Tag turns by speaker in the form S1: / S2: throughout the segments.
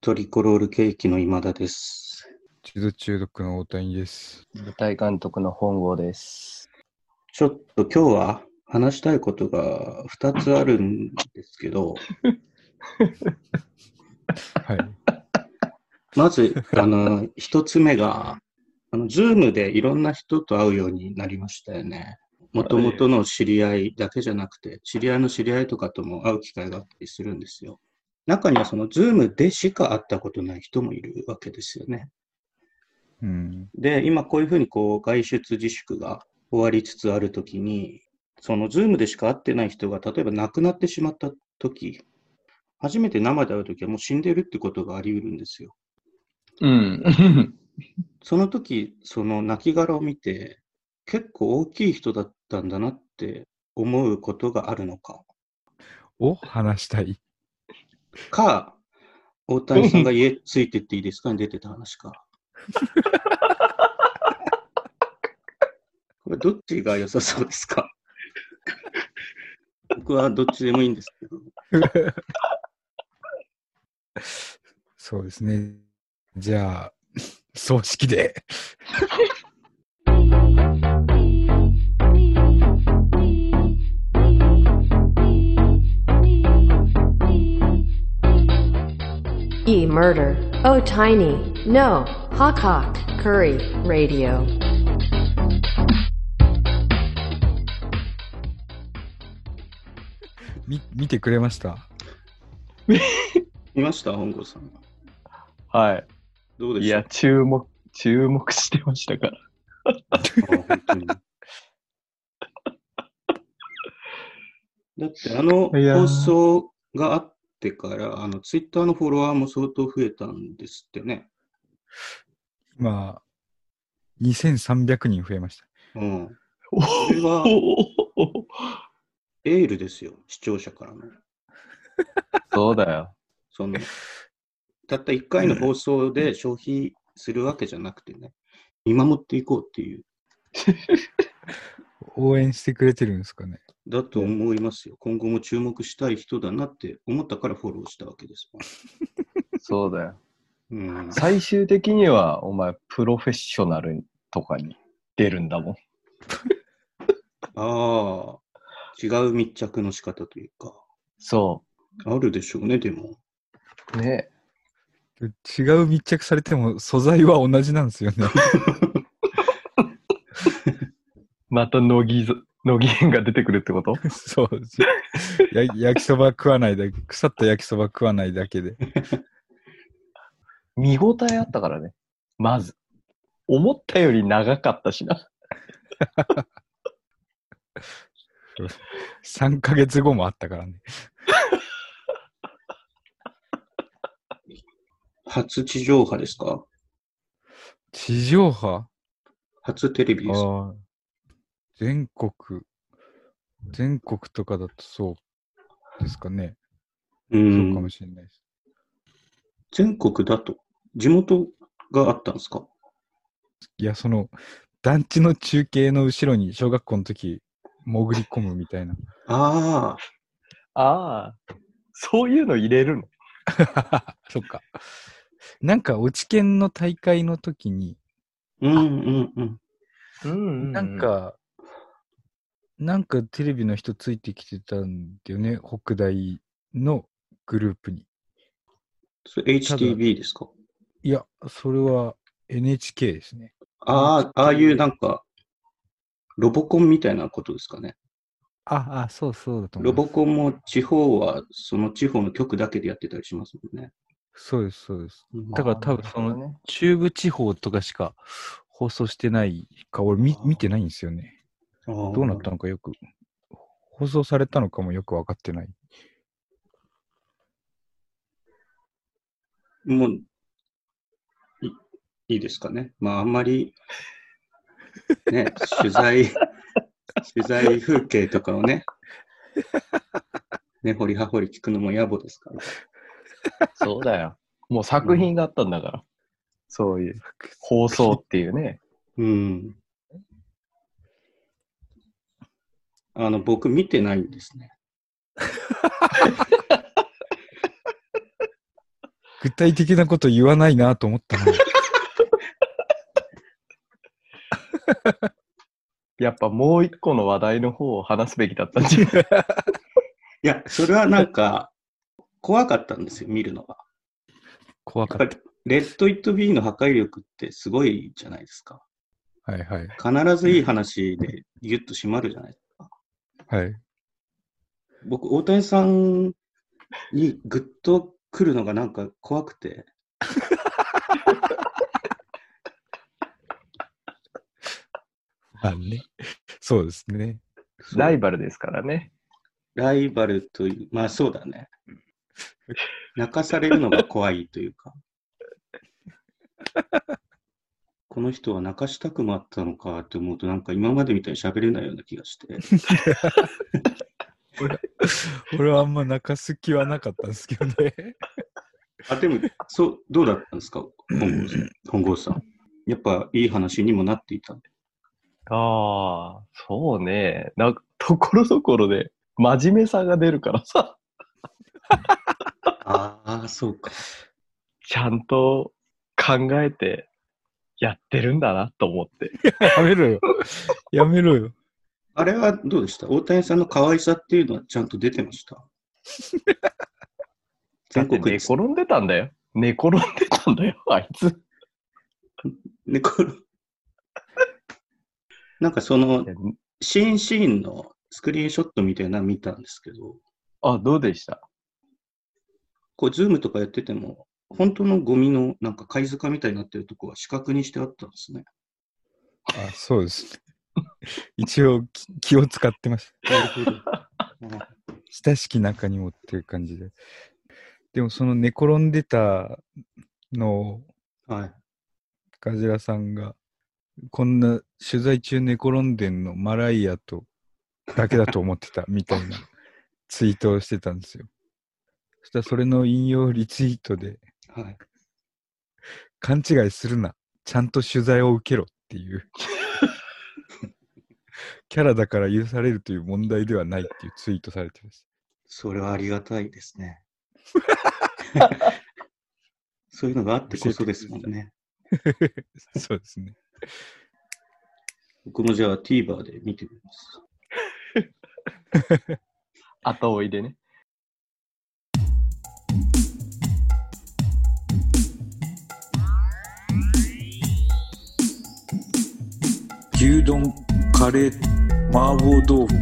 S1: トリコロールケーキの今田です。
S2: 地図中毒の大谷です。
S3: 舞台監督の本郷です。
S1: ちょっと今日は話したいことが2つあるんですけど、
S2: はい。
S1: まず、あの、1つ目が、あの、ズームでいろんな人と会うようになりましたよね。もともとの知り合いだけじゃなくて、知り合いの知り合いとかとも会う機会があったりするんですよ。中にはそのズームでしか会ったことない人もいるわけですよね。
S2: うん。
S1: で、今こういうふうにこう外出自粛が終わりつつあるときに、そのズームでしか会ってない人が例えば亡くなってしまったとき、初めて生で会うときはもう死んでるってことがあり得るんですよ。
S3: うん。
S1: その時、その亡骸を見て、結構大きい人だったんだなって思うことがあるのか。
S2: を話したい。
S1: か、大谷さんが家ついてっていいですか？に出てた話か。これどっちが良さそうですか？僕はどっちでもいいんですけど。
S2: そうですね。じゃあ、葬式で。
S4: Murder. Oh tiny. No. Hawk Hawk. Curry. Radio.
S2: み、見てくれました？
S1: 見ました？本郷さん。
S3: は
S1: どうで
S3: い。いや、注目、注目してましたから。
S1: だってあの放送があってから、あのツイッターのフォロワーも相当増えたんですってね。
S2: 今、2300人増えました。
S1: うん。
S3: お
S1: それは
S3: お
S1: エールですよ、視聴者からの。
S3: そうだよ。
S1: その、たった1回の放送で消費するわけじゃなくてね、見守っていこうっていう、
S2: 応援してくれてるんですかね。
S1: だと思いますよ。今後も注目したい人だなって思ったからフォローしたわけです
S3: そうだよ。
S1: うん、
S3: 最終的には、お前、プロフェッショナルとかに出るんだもん。
S1: ああ、違う密着の仕方というか、
S3: そ
S1: あるでしょうね、でも。
S3: う。ね。
S2: 違う密着されても素材は同じなんですよね。
S3: また乃木ず、乃木園が出てくるってこと？
S2: そうです。や 焼きそば食わないだけ、腐った焼きそば食わないだけで。
S3: 見応えあったからね。まず。思ったより長かったしな。
S2: 3ヶ月後もあったからね。
S1: 初地上波ですか？
S2: 地上波？
S1: 初テレビです。
S2: 全国、全国とかだとそうですかね。
S1: う
S2: そうかも
S1: ん。
S2: しれないです。
S1: 全国だと、地元があったんですか？
S2: いや、その、団地の中継の後ろに小学校の時、潜り込むみたいな。
S1: ああ、
S3: ああ。そういうの入れるの？
S2: そっか。なんか、落ち研の大会の時に、
S1: うんうんうん。
S3: うん
S2: なん、か、なんかテレビの人ついてきてたんだよね、北大のグループに。
S1: それ HTV ですか？
S2: いや、それは NHK ですね。
S1: ああ、ああいうなんか、ロボコンみたいなことですかね。
S2: あ、あ、そうそうだと思
S1: ロ
S2: います。
S1: ボコンも地方はその地方の局だけでやってたりしますもんね。
S2: そうです、そうです。
S1: うん
S2: だから多分その
S3: ね。
S2: 中部地方とかしか放送してないか、俺見見てないんですよね。
S1: ど
S2: どうなったのかよく、放送されたのかもよくわかってない。
S1: もう、いいいですかね。まあ、あんまり、ね、取材、取材風景とかをね、ね、掘り葉掘り聞くのも野暮ですから。
S3: そうだよ。もう作品があったんだから。そういう放送っていうね。
S1: うん。あの、僕見てないんですね。
S2: 具体的なこと言わないなと思ったの。
S3: やっぱもう一個の話題の方を話すべきだったんじゃない？
S1: いや、それはなんか、怖かったんですよ、見るのが。
S2: 怖かっ
S1: やっぱり、レッド・イット・ビーの破壊力ってすごいじゃないですか。
S2: た。はいはい。
S1: 必ずいい話でギュッと締まるじゃないですか。
S2: はい。
S1: 僕、大谷さんにグッと来るのがなんか怖くて、
S2: まあね。そうですね。
S3: ライバルですからね。
S1: ライバルという、まあそうだね。泣かされるのが怖いというか。この人は泣かしたくもあったのかって思うと、なんか今までみたいに喋れないような気がして。
S2: 俺はあんま泣かす気はなかったんですけどね。
S1: あ、でも、そう、どうだったんですか？本郷さん。本郷さん。やっぱいい話にもなっていた。
S3: ああ、そうね。なんか、ところどころで真面目さが出るからさ、
S1: ああ、そうか。
S3: ちゃんと考えてやってるんだなと思って。
S2: やめろよ。やめろよ。
S1: あれはどうでした？大谷さんの可愛さっていうのはちゃんと出てました？
S3: だ
S1: 全国です。
S3: 転んでたんだよ。寝転んでたんだよ、あいつ。
S1: ね、これなんかその、シーンシーンのスクリーンショットみたいなの見たんですけど、
S3: あ、どうでした？
S1: こう、ズームとかやってても、本当のゴミのなんか貝塚みたいになってるとこは四角にしてあったんですね。
S2: あ、そうです。一応き気を使ってました。親しき中にもっていう感じで。でもその寝転んでたのを
S1: はい。
S2: ガジラさんが、こんな取材中寝転んでんのマライアとだけだと思ってたみたいなツイートをしてたんですよ。そしたらそれの引用リツイートで、
S1: はい。
S2: 勘違いするな。ちゃんと取材を受けろっていう。キャラだから許されるという問題ではないっていうツイートされてます。
S1: それはありがたいですね。そういうのがあってこそですもんね。
S2: そうですね。
S1: 僕もじゃあ TVer で見てみます。
S3: 後追いでね。
S5: 牛丼、カレー、麻婆豆腐。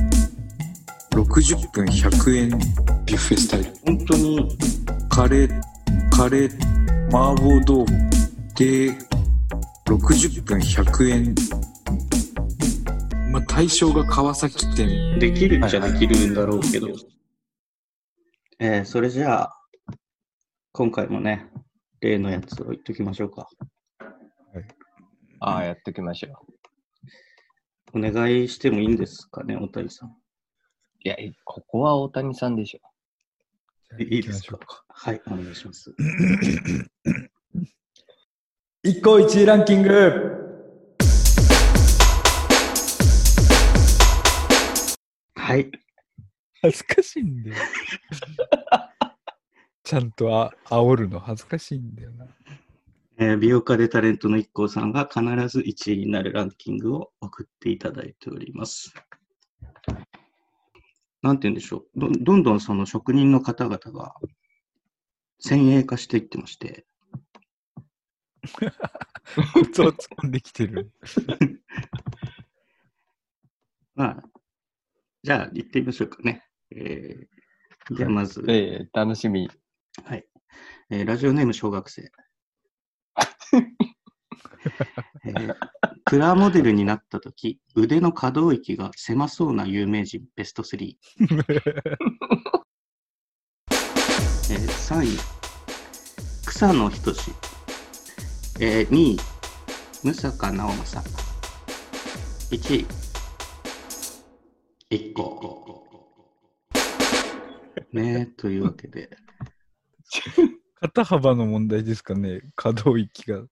S5: 60分100円ビュッフェスタイル。
S1: 本当に
S5: カレー、カレー、麻婆豆腐。で、60分100円。まあ、対象が川崎店。
S1: できるっちゃできるんだろうけど。えー、それじゃあ、今回もね、例のやつを言っときましょうか。
S3: ああ、やっておきましょう。
S1: お願いしてもいいんですかね、大谷さん。
S3: いや、ここは大谷さんでしょ。
S2: じゃあ
S1: いいですか？はい、お願いします。
S2: 一個一位ランキング
S1: はい。
S2: 恥ずかしいんだよ。ちゃんとあ煽るの恥ずかしいんだよな。
S1: えー美容家でタレントの IKKO さんが必ず1位になるランキングを送っていただいております。なんて言うんでしょう。どどんどんその職人の方々が先鋭化していってまして、
S2: コツを突っ込んできてる。
S1: まあ、じゃあ行ってみましょうかね。えー、ではまず、
S3: ええ楽しみ。
S1: はい、えーラジオネーム小学生。え ープラモデルになったとき、腕の可動域が狭そうな有名人ベスト3。えー3位、草野仁志。えー2位、武坂直政。1位、1個。ねえ、というわけで。
S2: 肩幅の問題ですかね。可動域が。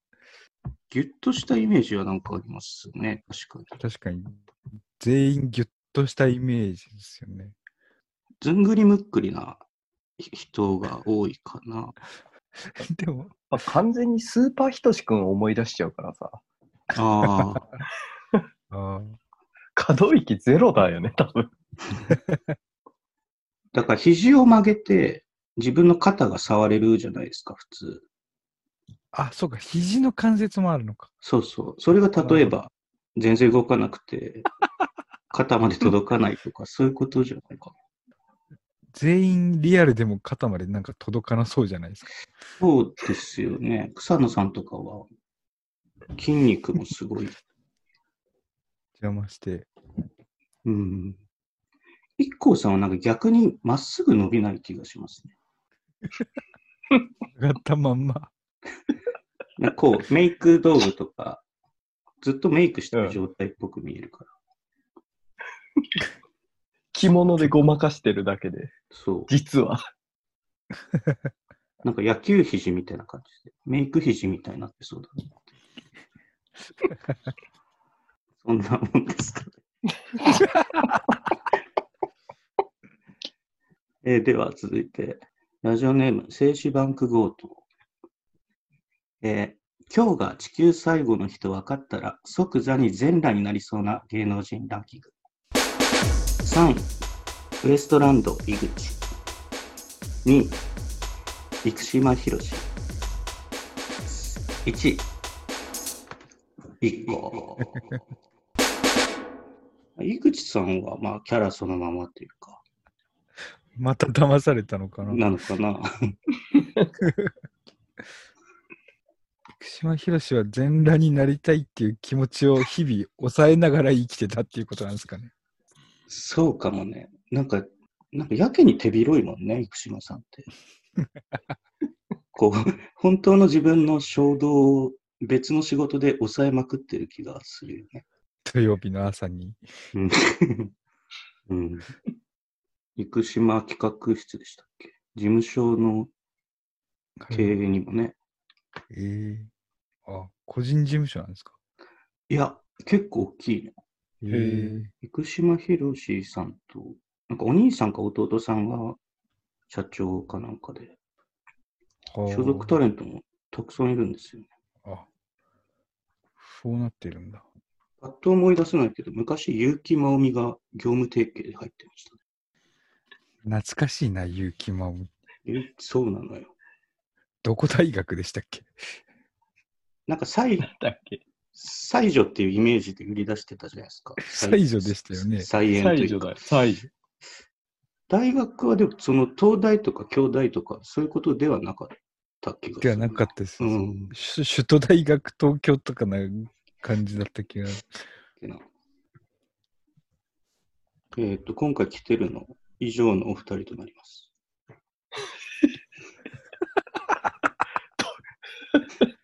S1: ギュッとしたイメージはなんかありますね。確かに。
S2: 確かに。全員ギュッとしたイメージですよね。
S1: ずんぐりむっくりな人が多いかな。
S2: でも、
S3: まあ完全にスーパーひとしくんを思い出しちゃうからさ、
S1: ああ。
S2: あ
S3: 可動域ゼロだよね、多分。
S1: だから肘を曲げて自分の肩が触れるじゃないですか、普通。
S2: あ、そうか、肘の関節もあるのか。
S1: そうそう。それが例えば全然動かなくて、肩まで届かないとか、そういうことじゃないかな。
S2: 全員リアルでも肩までなんか届かなそうじゃないですか。
S1: そうですよね。草野さんとかは筋肉もすごい。
S2: 邪魔して。
S1: うん。一 k さんはなんか逆にまっすぐ伸びない気がしますね。
S2: 上がったまんま。
S1: こう、メイク道具とか、ずっとメイクしてる状態っぽく見えるから。
S3: 着物でごまかしてるだけで、
S1: そう。
S3: 実は。
S1: なんか野球肘みたいな感じで、メイク肘みたいになってそうだな。そんなもんですかね。えーでは続いて、ラジオネーム、静止バンク強盗。えー今日が地球最後の日と分かったら即座に全裸になりそうな芸能人ランキング。3位、ウエストランド井口。2位、生島博士。1、1個。井口さんは、まあ、キャラそのままというか、
S2: また騙されたのかな。
S1: なのかな。
S2: 福島博士は全裸になりたいっていう気持ちを日々抑えながら生きてたっていうことなんですかね。
S1: そうかもね。なんか、なんかやけに手広いもんね、生島さんって。こう、本当の自分の衝動を別の仕事で抑えまくってる気がするよね。
S2: 土曜日の朝に。
S1: うん。うん。生島企画室でしたっけ？事務所の経営にもね。
S2: ええあ、個人事務所なんですか？
S1: いや、結構大きいの。
S2: ええ
S1: 生島博士さんと、なんかお兄さんか弟さんが社長かなんかで、
S2: はあ
S1: 所属タレントもたくさんいるんですよね。
S2: あ、そうなってるんだ。
S1: パッと思い出せないけど、昔、結城まおみが業務提携で入ってましたね。
S2: 懐かしいな、結城まおみ。
S1: え、そうなのよ。
S2: どこ大学でしたっけ？
S1: なんか、西
S3: だっけ？
S1: 西女っていうイメージで売り出してたじゃないですか。
S2: 西女でしたよね
S1: 菜園というか。
S3: 最初。
S1: 大学はでも、その東大とか京大とか、そういうことではなかった気がする。
S2: ではなかったです。
S1: うん。
S2: 首首都大学東京とかな感じだった気が。
S1: えっ、と、今回来てるの、以上のお二人となります。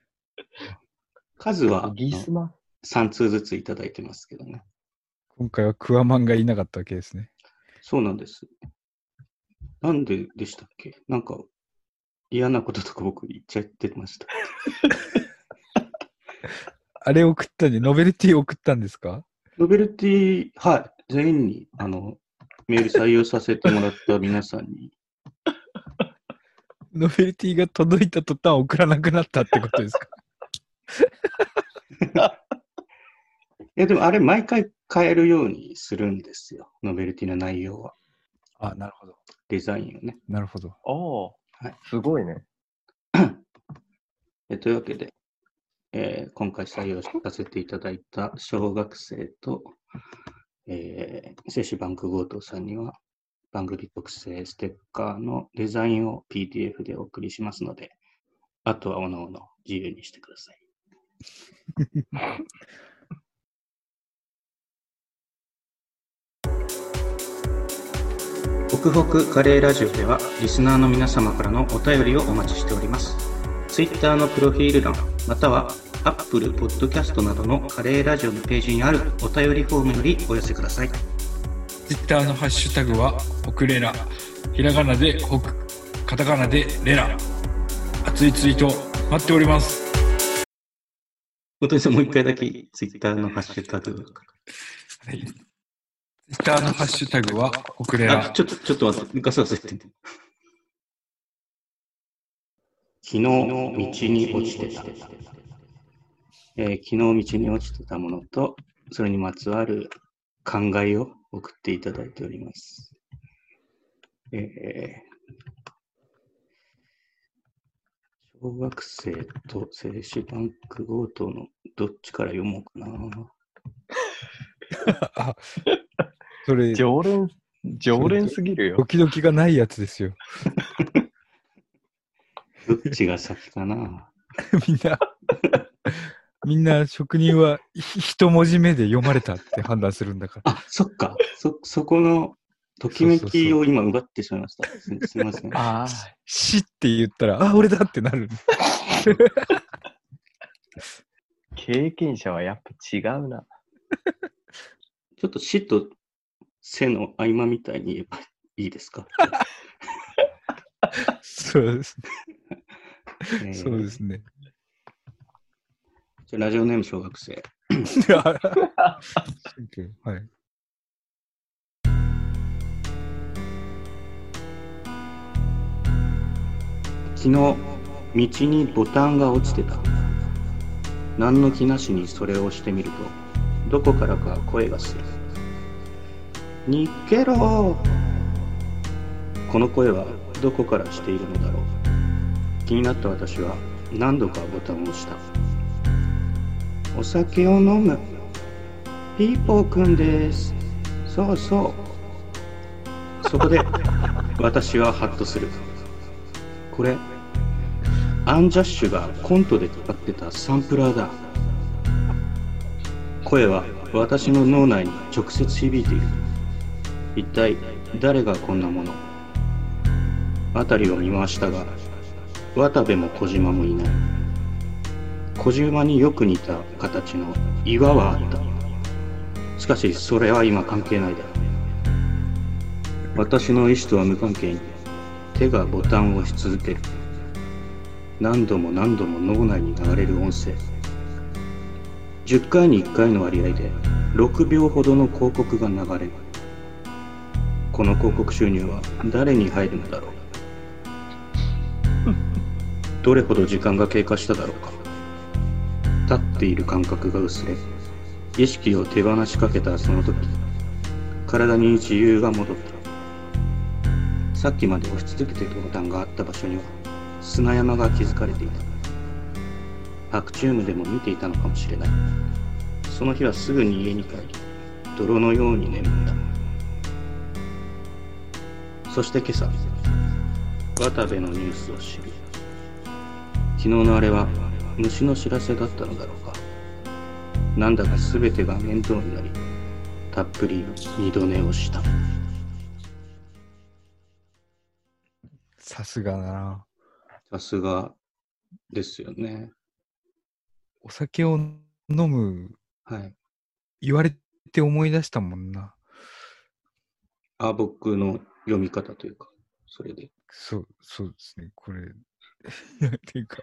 S1: 数は
S3: ギスマ
S1: 3通ずついただいてますけどね。
S2: 今回はクワマンがいなかったわけですね。
S1: そうなんです。なんででしたっけ？なんか嫌なこととか僕言っちゃってました。
S2: あれ送ったんで、ノベルティ送ったんですか？
S1: ノベルティ、はい、全員にあのメール採用させてもらった皆さんに、
S2: ノベルティが届いた途端送らなくなったってことですか？
S1: いやでもあれ毎回変えるようにするんですよ。ノベルティの内容は。
S2: あ、なるほど。
S1: デザインをね。
S2: なるほど。
S3: ああ、
S1: はい
S3: すごいね。
S1: えというわけで、えー今回採用させていただいた小学生と、えー、精子バンク強盗さんには番組特製ステッカーのデザインを PDF でお送りしますので、あとはおのおの自由にしてください。ホクホクカレーラジオではリスナーの皆様からのお便りをお待ちしております。Twitter のプロフィール欄、または Apple Podcast などのカレーラジオのページにあるお便りフォームよりお寄せください。
S6: ツイッターのハッシュタグは、ホクレラ。ひらがなでホク、カタカナでレラ。熱いツイート待っております。
S1: 本当にもう一回だけ Twitter のハッシュタグ。
S6: はい。ツイッターのハッシュタグは、ホクレ
S1: あ、
S6: ラ。
S1: ちょっと、ちょっと待って、ガサガサ言ってて。昨日道に落ちてた。えー昨日道に落ちてたものと、それにまつわる考えを送っていただいております。えー小学生と精子バンク強盗のどっちから読もうかな。
S2: あ、それ、
S3: 常連、常連すぎるよ。
S2: 時々がないやつですよ。
S1: どっちが先かな。
S2: みんな、みんな職人はひ一文字目で読まれたって判断するんだから。
S1: あ、そっか。そ、そこのときめきを今奪ってしまいました。すすみません。
S3: ああ、
S2: 死って言ったら、あ、俺だってなる。
S3: 経験者はやっぱ違うな。
S1: ちょっと死と背の合間みたいに言えばいいですか？
S2: そうですね。
S1: えー
S2: そうですね。
S1: じゃあラジオネーム小学生。
S2: はい。
S1: 昨日、道にボタンが落ちてた。何の気なしにそれを押してみると、どこからか声がする。にけろこの声はどこからしているのだろう。気になった私は何度かボタンを押した。お酒を飲む。ピーポーくんです。そうそう。そこで 私はハッとする。これ、アンジャッシュがコントで使ってたサンプラーだ。声は私の脳内に直接響いている。一体誰がこんなもの？辺りを見回したが、渡部も小島もいない。小島によく似た形の岩はあった。しかしそれは今関係ないだろう。私の意思とは無関係に手がボタンを押し続ける。何度も何度も脳内に流れる音声。10回に1回の割合で6秒ほどの広告が流れる。この広告収入は誰に入るのだろうどれほど時間が経過しただろうか。立っている感覚が薄れ意識を手放しかけたその時体に自由が戻った。さっきまで押し続けていたボタンがあった場所には砂山が築かれていた。パクチュームでも見ていたのかもしれない。その日はすぐに家に帰り泥のように眠った。そして今朝渡部のニュースを知る。昨日のあれは虫の知らせだったのだろうかなんだか全てが面倒になりたっぷり二度寝をした
S2: さすがだな。
S1: さすがですよね
S2: お酒を飲む、
S1: はい
S2: 言われて思い出したもんな。
S1: あ僕の読み方というかそれで
S2: そう、そうですね。これ、っていうか、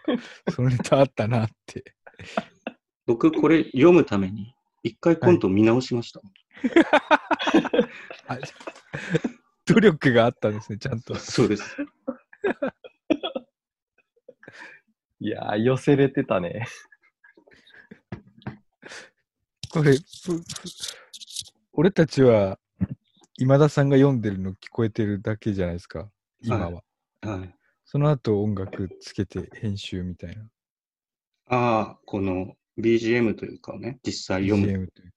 S2: そのネタあったなって。
S1: 僕これ読むために一回コント見直しました、
S2: あ努力があったんですね、ちゃんと。
S1: そうです
S3: いやー、寄せれてたね。
S2: これ、俺たちは、今田さんが読んでるの聞こえてるだけじゃないですか、今は。
S1: はい
S2: その後音楽つけて編集みたいな。
S1: ああこの BGM というかね実際読む
S2: CM という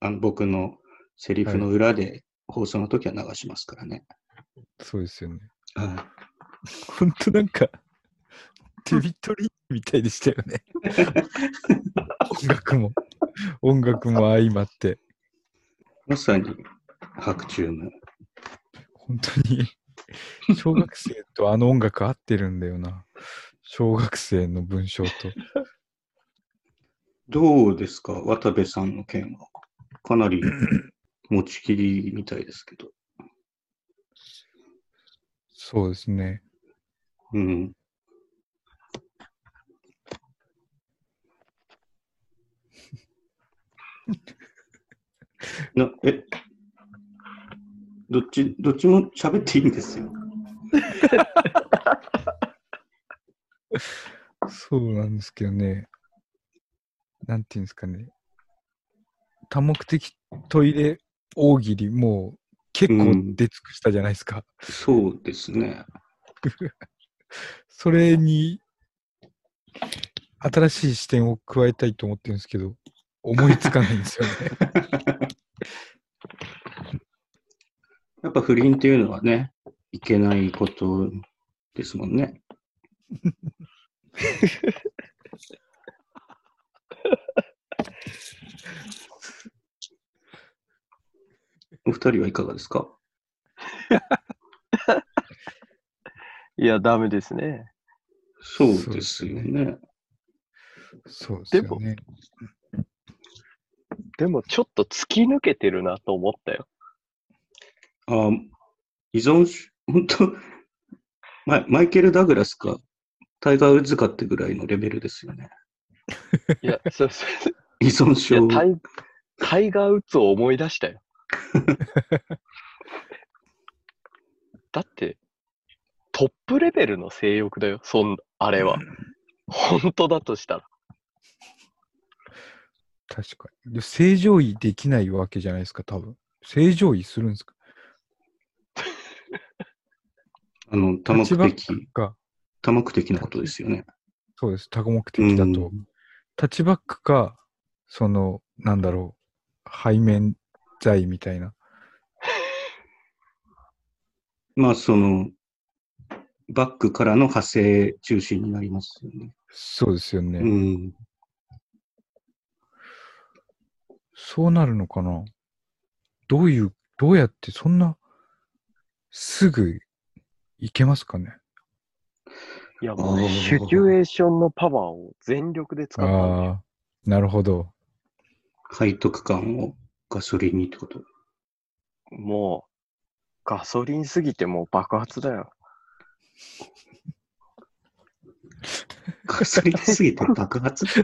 S1: あの僕のセリフの裏で放送の時は流しますからね。
S2: そうですよね。
S1: は
S2: ほんとなんか、テビトリーみたいでしたよね。音楽も、音楽も相まって、
S1: い、まさに白チューム。
S2: 本当に、小学生とあの音楽合ってるんだよな。小学生の文章と。
S1: どうですか？渡部さんの件は。かなり持ちきりみたいですけど。
S2: そうですね。
S1: うん。なえ、どっち、どっちも喋っていいんですよ。
S2: そうなんですけどね。なんていうんですかね。多目的トイレ大喜利、もう結構
S1: うん
S2: 出尽くしたじゃないですか。
S1: そうですね。
S2: それに、新しい視点を加えたいと思ってるんですけど、思いつかないんですよね。
S1: やっぱ不倫っていうのはね、いけないことですもんね。お二人はいかがですか？
S3: いや、ダメですね。
S1: そうですよね。
S2: そうですよね。
S3: でも、ちょっと突き抜けてるなと思ったよ。
S1: あ依存し、本当マイマイケル・ダグラスか、タイガー・ウッズかってぐらいのレベルですよね。
S3: いや、そうそう
S1: 依存
S3: い
S1: 症
S3: や。タイタイガー・ウッズを思い出したよ。だって、トップレベルの性欲だよ、そんあれは。本当だとしたら。
S2: 確かに。で正常位できないわけじゃないですか、多分。正常位するんですか？
S1: あの、多目的、
S2: か。
S1: 多目的なことですよね。
S2: そうです。多目的だと。
S1: うん
S2: タッチバックか、その、なんだろう、背面剤みたいな。
S1: まあ、その、バックからの派生中心になりますよね。
S2: そうですよね。
S1: うん。
S2: そうなるのかなどういう、どうやってそんな、すぐいけますかね？
S3: いや、もう、シチュエーションのパワーを全力で使ったんだよ。
S2: ああ、なるほど。
S1: 背徳感をガソリンにってこと？
S3: もう、ガソリンすぎてもう爆発だよ。
S1: ガソリンすぎて爆発？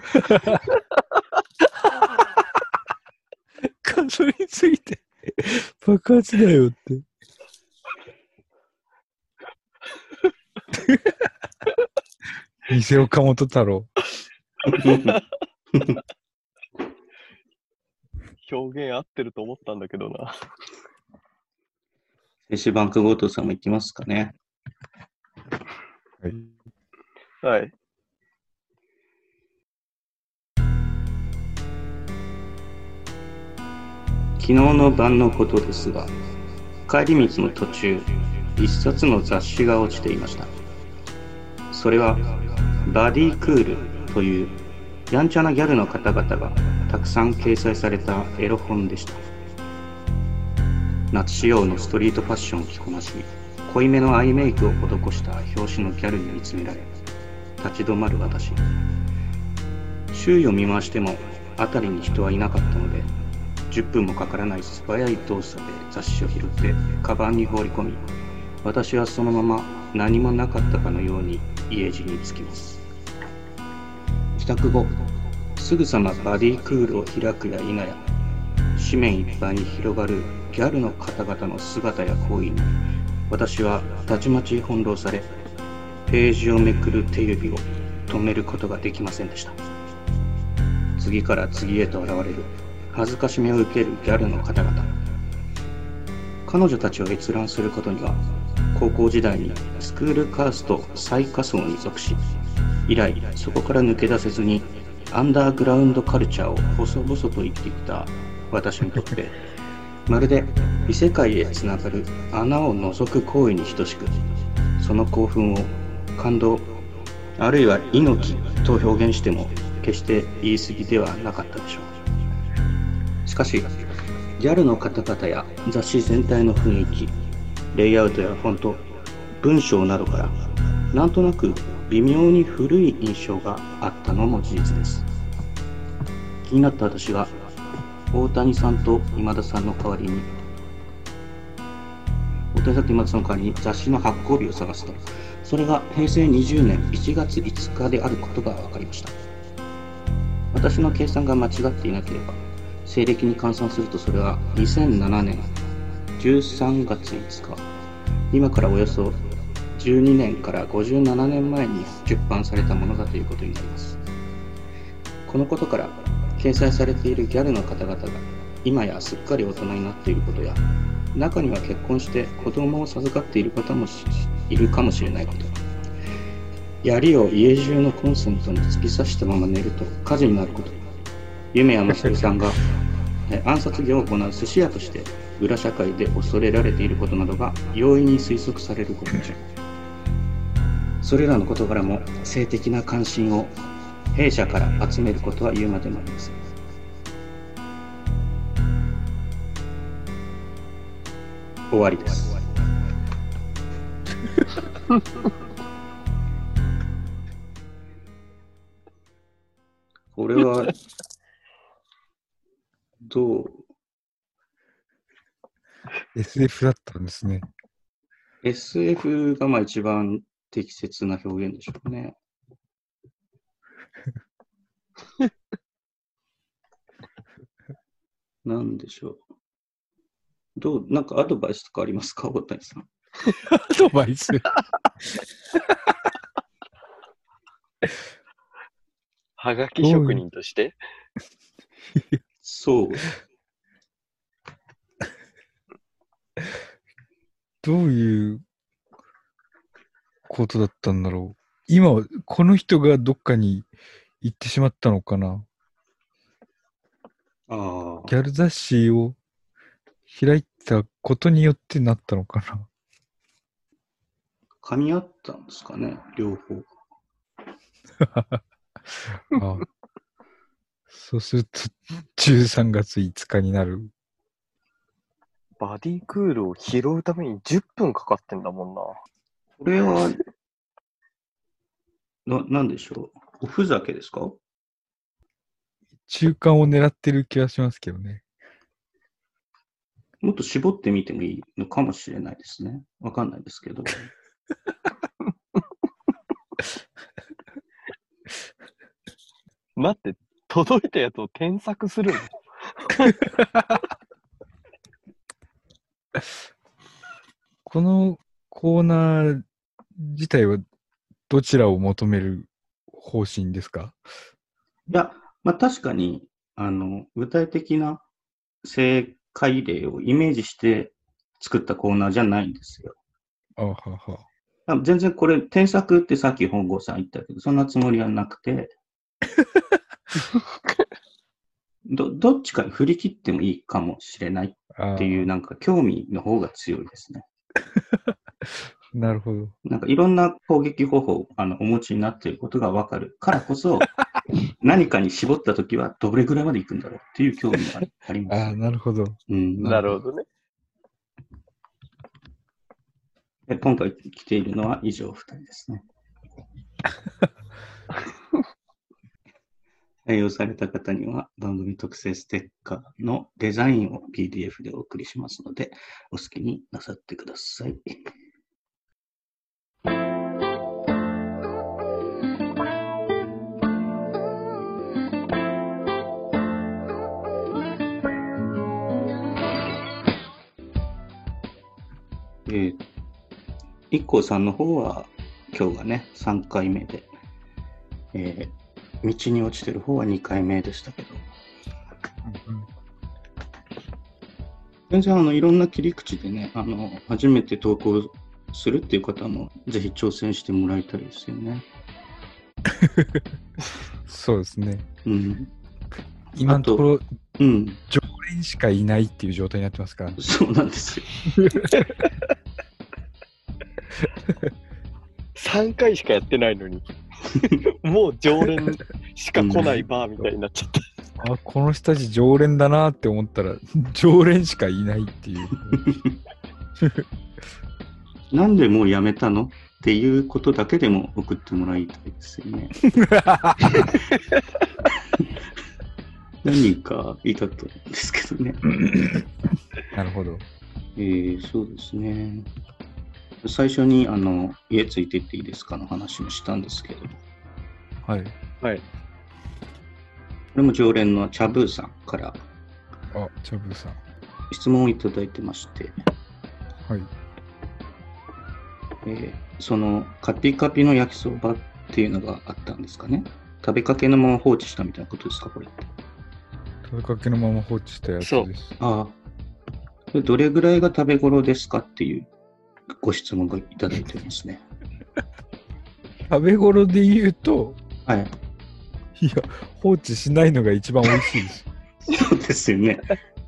S2: ガソリンすぎて爆発だよって。偽岡本太郎。
S3: 表現合ってると思ったんだけどな。
S1: 静止バンク強盗さんも行きますかね。
S2: はい。
S3: はい。
S1: 昨日の晩のことですが、帰り道の途中、一冊の雑誌が落ちていました。それは、バディクールという、やんちゃなギャルの方々がたくさん掲載されたエロ本でした。夏仕様のストリートファッションを着こなし、濃いめのアイメイクを施した表紙のギャルに見つめられ、立ち止まる私。周囲を見回しても、辺りに人はいなかったので、10分もかからない素早い動作で雑誌を拾ってカバンに放り込み私はそのまま何もなかったかのように家路に着きます。帰宅後すぐさまバディクールを開くや否や紙面いっぱいに広がるギャルの方々の姿や行為に私はたちまち翻弄されページをめくる手指を止めることができませんでした。次から次へと現れる恥ずかしめを受けるギャルの方々。彼女たちを閲覧することには高校時代にスクールカースト最下層に属し以来そこから抜け出せずにアンダーグラウンドカルチャーを細々と生きてきた私にとってまるで異世界へつながる穴を覗く行為に等しくその興奮を感動あるいは猪木と表現しても決して言い過ぎではなかったでしょう。しかし、ギャルの方々や雑誌全体の雰囲気、レイアウトやフォント、文章などから、なんとなく微妙に古い印象があったのも事実です。気になった私が、大谷さんと今田さんの代わりに、大谷さんと今田さんの代わりに雑誌の発行日を探すと、それが平成20年1月5日であることが分かりました。私の計算が間違っていなければ、西暦に換算するとそれは2007年13月5日今からおよそ12年から57年前に出版されたものだということになります。このことから、掲載されているギャルの方々が今やすっかり大人になっていることや、中には結婚して子供を授かっている方もいるかもしれないこと。槍を家中のコンセントに突き刺したまま寝ると火事になること。夢山勝さんが暗殺業を行う寿司屋として裏社会で恐れられていることなどが容易に推測されることでしょう。それらの事柄も性的な関心を弊社から集めることは言うまでもありません。終わりです。これは、どう
S2: SF だったんですね。
S1: SF がまあ一番適切な表現でしょうね。なんでしょう。どう、なんかアドバイスとかありますか？大谷さん。
S2: アドバイス？
S3: はがき職人として？
S1: そう。
S2: どういうことだったんだろう。今、この人がどっかに行ってしまったのかな。
S1: ああ。
S2: ギャル雑誌を開いたことによってなったのかな。
S1: 噛み合ったんですかね、両方。
S2: あそうすると、13月5日になる。
S3: バディクールを拾うために10分かかってんだもんな。
S1: これは、な、なんでしょう？おふざけですか？
S2: 中間を狙ってる気がしますけどね。
S1: もっと絞ってみてもいいのかもしれないですね。わかんないですけど。
S3: 待って、届いたやつを添削するの？
S2: このコーナー自体はどちらを求める方針ですか？
S1: いや、まあ確かに、あの、具体的な正解例をイメージして作ったコーナーじゃないんですよ。
S2: あはは。
S1: あ全然これ、添削ってさっき本郷さん言ったけど、そんなつもりはなくて、ど、どっちかに振り切ってもいいかもしれない
S2: あ
S1: っていう、なんか興味の方が強いですね。
S2: なるほど。
S1: なんかいろんな攻撃方法をあのお持ちになっていることがわかるからこそ、何かに絞ったときはどれぐらいまでいくんだろうっていう興味がああります
S2: ああ、。なるほど。
S1: うん、
S3: なるほどね。
S1: で今回来ているのは以上2人ですね。採用された方には番組特製ステッカーのデザインを PDF でお送りしますので、お好きになさってください。えー、一 k さんの方は今日がね、3回目で、えー道に落ちてる方は2回目でしたけど、全然あのいろんな切り口でね、あの初めて投稿するっていう方もぜひ挑戦してもらいたいですよね。
S2: そうですね。
S1: うん。
S2: 今のところ、
S1: うん。
S2: 常連しかいないっていう状態になってますから、
S1: そうなんですよ。
S3: 3回しかやってないのに。もう常連しか来ないバーみたいになっちゃった。
S2: あ、この人たち常連だなって思ったら、常連しかいないっていう。
S1: なんでもうやめたのっていうことだけでも送ってもらいたいですよね。何人かいたと思うんですけどね。
S2: なるほど。
S1: えー、そうですね。最初にあの家ついてっていいですかの話もしたんですけど、こ
S2: はい。
S1: れも常連のチャブーさんから
S2: あ、チャブさん。
S1: 質問をいただいてまして、
S2: はい。
S1: えーそのカピカピの焼きそばっていうのがあったんですかね。食べかけのまま放置したみたいなことですか、これって。
S2: 食べかけのまま放置したやつ
S3: そう
S2: です。
S1: ああ。どれぐらいが食べ頃ですかっていうご質問がいただいてますね。
S2: 食べ頃で言うと、
S1: はい。
S2: いや、放置しないのが一番美味しいです。
S1: そうですよね。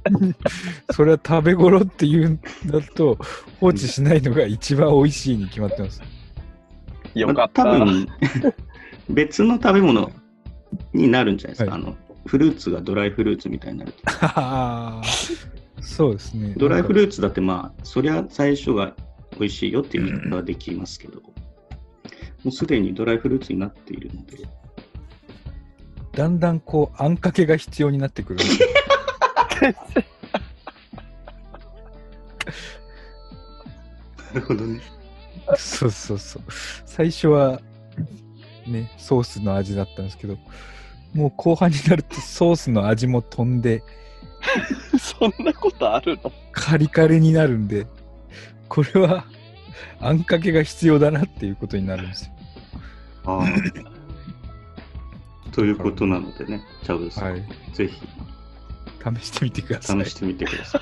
S2: それは食べ頃っていうんだと、放置しないのが一番美味しいに決まってます。
S3: よかった。
S1: まあ多分、別の食べ物になるんじゃないですか。
S2: は
S1: あの、フルーツがドライフルーツみたいになると。
S2: あ ーそうですね。
S1: ドライフル
S2: ー
S1: ーツだってまあ、そりゃ最初が美味しいよっていう言い方はできますけど、もうすでにドライフルーツになっているので、
S2: ツ。だんだんこう、あんかけが必要になってくるんですよ。
S1: なるほどね。
S2: そうそうそう。最初は、ね、ソースの味だったんですけど、もう後半になるとソースの味も飛んで、
S3: そんなことあるの？
S2: カリカリになるんで、これは、あんかけが必要だなっていうことになるんですよ。
S1: ああ。ということなのでね、チャブさん、
S2: はい。
S1: ぜひ
S2: 試してみてください。
S1: 試してみてください。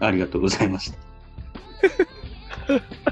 S1: ありがとうございました。